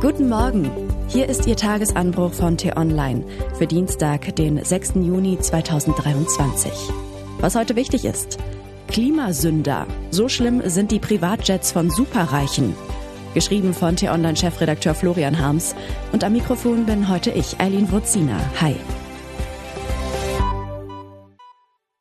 Guten Morgen. Hier ist Ihr Tagesanbruch von T-Online für Dienstag, den 6. Juni 2023. Was heute wichtig ist. Klimasünder. So schlimm sind die Privatjets von Superreichen. Geschrieben von T-Online-Chefredakteur Florian Harms. Und am Mikrofon bin heute ich, Eileen Wurzina. Hi.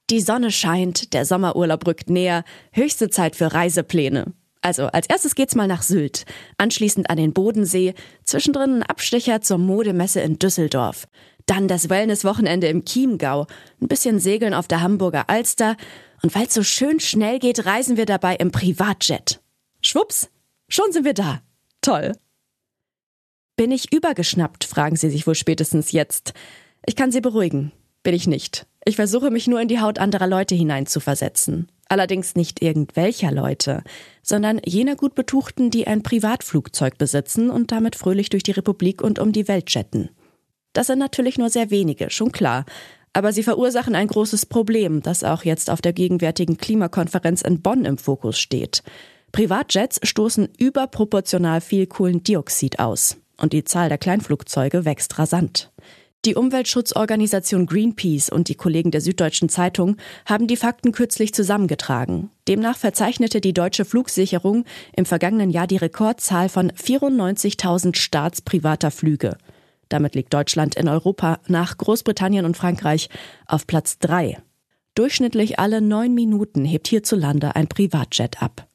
Die Sonne scheint, der Sommerurlaub rückt näher, höchste Zeit für Reisepläne. Also, als erstes geht's mal nach Sylt, anschließend an den Bodensee, zwischendrin ein Abstecher zur Modemesse in Düsseldorf. Dann das Wellnesswochenende im Chiemgau, ein bisschen Segeln auf der Hamburger Alster und weil's so schön schnell geht, reisen wir dabei im Privatjet. Schwupps, schon sind wir da. Toll. Bin ich übergeschnappt, fragen Sie sich wohl spätestens jetzt. Ich kann Sie beruhigen. Bin ich nicht. Ich versuche mich nur in die Haut anderer Leute hineinzuversetzen. Allerdings nicht irgendwelcher Leute, sondern jener gut betuchten, die ein Privatflugzeug besitzen und damit fröhlich durch die Republik und um die Welt jetten. Das sind natürlich nur sehr wenige, schon klar. Aber sie verursachen ein großes Problem, das auch jetzt auf der gegenwärtigen Klimakonferenz in Bonn im Fokus steht. Privatjets stoßen überproportional viel Kohlendioxid aus. Und die Zahl der Kleinflugzeuge wächst rasant. Die Umweltschutzorganisation Greenpeace und die Kollegen der Süddeutschen Zeitung haben die Fakten kürzlich zusammengetragen. Demnach verzeichnete die deutsche Flugsicherung im vergangenen Jahr die Rekordzahl von 94.000 staatsprivater Flüge. Damit liegt Deutschland in Europa nach Großbritannien und Frankreich auf Platz drei. Durchschnittlich alle neun Minuten hebt hierzulande ein Privatjet ab.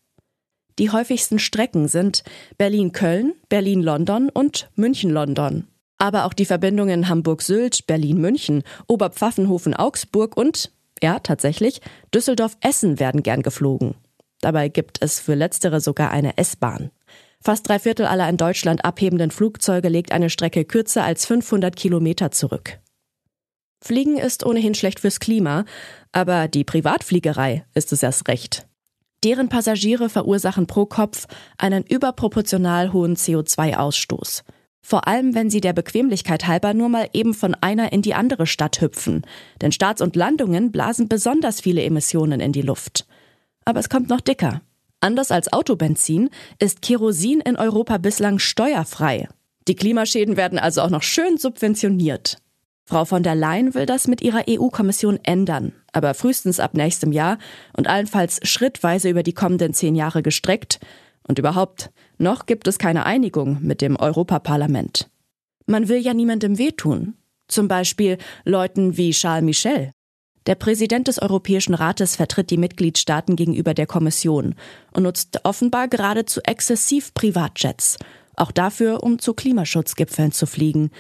Die häufigsten Strecken sind Berlin-Köln, Berlin-London und München-London. Aber auch die Verbindungen Hamburg-Sylt, Berlin-München, Oberpfaffenhofen-Augsburg und, ja, tatsächlich, Düsseldorf-Essen werden gern geflogen. Dabei gibt es für letztere sogar eine S-Bahn. Fast drei Viertel aller in Deutschland abhebenden Flugzeuge legt eine Strecke kürzer als 500 Kilometer zurück. Fliegen ist ohnehin schlecht fürs Klima, aber die Privatfliegerei ist es erst recht. Deren Passagiere verursachen pro Kopf einen überproportional hohen CO2-Ausstoß. Vor allem, wenn sie der Bequemlichkeit halber nur mal eben von einer in die andere Stadt hüpfen. Denn Starts und Landungen blasen besonders viele Emissionen in die Luft. Aber es kommt noch dicker. Anders als Autobenzin ist Kerosin in Europa bislang steuerfrei. Die Klimaschäden werden also auch noch schön subventioniert. Frau von der Leyen will das mit ihrer EU-Kommission ändern, aber frühestens ab nächstem Jahr und allenfalls schrittweise über die kommenden zehn Jahre gestreckt, und überhaupt, noch gibt es keine Einigung mit dem Europaparlament. Man will ja niemandem wehtun. Zum Beispiel Leuten wie Charles Michel. Der Präsident des Europäischen Rates vertritt die Mitgliedstaaten gegenüber der Kommission und nutzt offenbar geradezu exzessiv Privatjets. Auch dafür, um zu Klimaschutzgipfeln zu fliegen.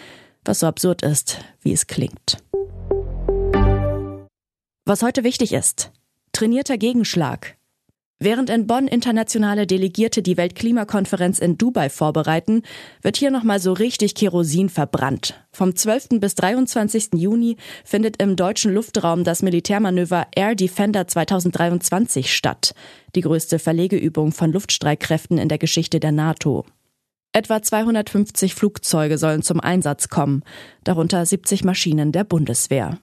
Was so absurd ist, wie es klingt. Was heute wichtig ist. Trainierter Gegenschlag. Während in Bonn internationale Delegierte die Weltklimakonferenz in Dubai vorbereiten, wird hier nochmal so richtig Kerosin verbrannt. Vom 12. bis 23. Juni findet im deutschen Luftraum das Militärmanöver Air Defender 2023 statt, die größte Verlegeübung von Luftstreitkräften in der Geschichte der NATO. Etwa 250 Flugzeuge sollen zum Einsatz kommen, darunter 70 Maschinen der Bundeswehr.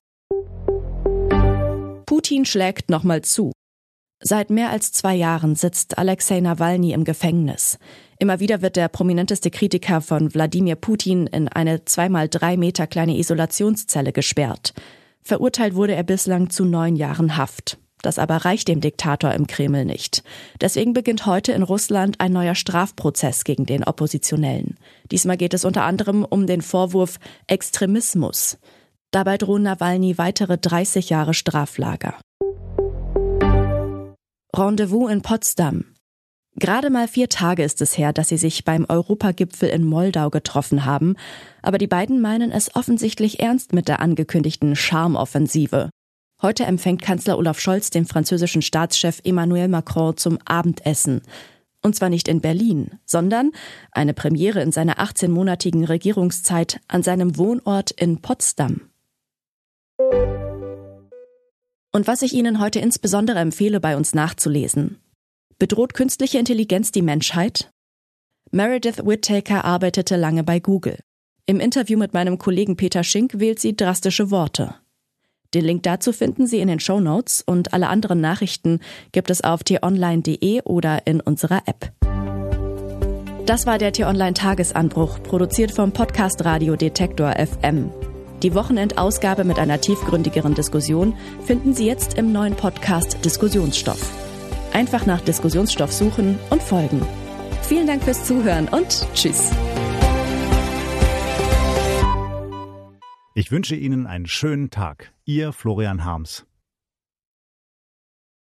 Putin schlägt nochmal zu. Seit mehr als zwei Jahren sitzt Alexei Nawalny im Gefängnis. Immer wieder wird der prominenteste Kritiker von Wladimir Putin in eine zweimal drei Meter kleine Isolationszelle gesperrt. Verurteilt wurde er bislang zu neun Jahren Haft. Das aber reicht dem Diktator im Kreml nicht. Deswegen beginnt heute in Russland ein neuer Strafprozess gegen den Oppositionellen. Diesmal geht es unter anderem um den Vorwurf Extremismus. Dabei drohen Nawalny weitere 30 Jahre Straflager. Rendezvous in Potsdam. Gerade mal vier Tage ist es her, dass sie sich beim Europagipfel in Moldau getroffen haben, aber die beiden meinen es offensichtlich ernst mit der angekündigten Charmoffensive. Heute empfängt Kanzler Olaf Scholz den französischen Staatschef Emmanuel Macron zum Abendessen. Und zwar nicht in Berlin, sondern eine Premiere in seiner 18-monatigen Regierungszeit an seinem Wohnort in Potsdam. Und was ich Ihnen heute insbesondere empfehle, bei uns nachzulesen. Bedroht künstliche Intelligenz die Menschheit? Meredith Whittaker arbeitete lange bei Google. Im Interview mit meinem Kollegen Peter Schink wählt sie drastische Worte. Den Link dazu finden Sie in den Show Notes und alle anderen Nachrichten gibt es auf t-online.de oder in unserer App. Das war der T-Online-Tagesanbruch, produziert vom Podcast Radio Detektor FM. Die Wochenendausgabe mit einer tiefgründigeren Diskussion finden Sie jetzt im neuen Podcast Diskussionsstoff. Einfach nach Diskussionsstoff suchen und folgen. Vielen Dank fürs Zuhören und Tschüss. Ich wünsche Ihnen einen schönen Tag. Ihr Florian Harms.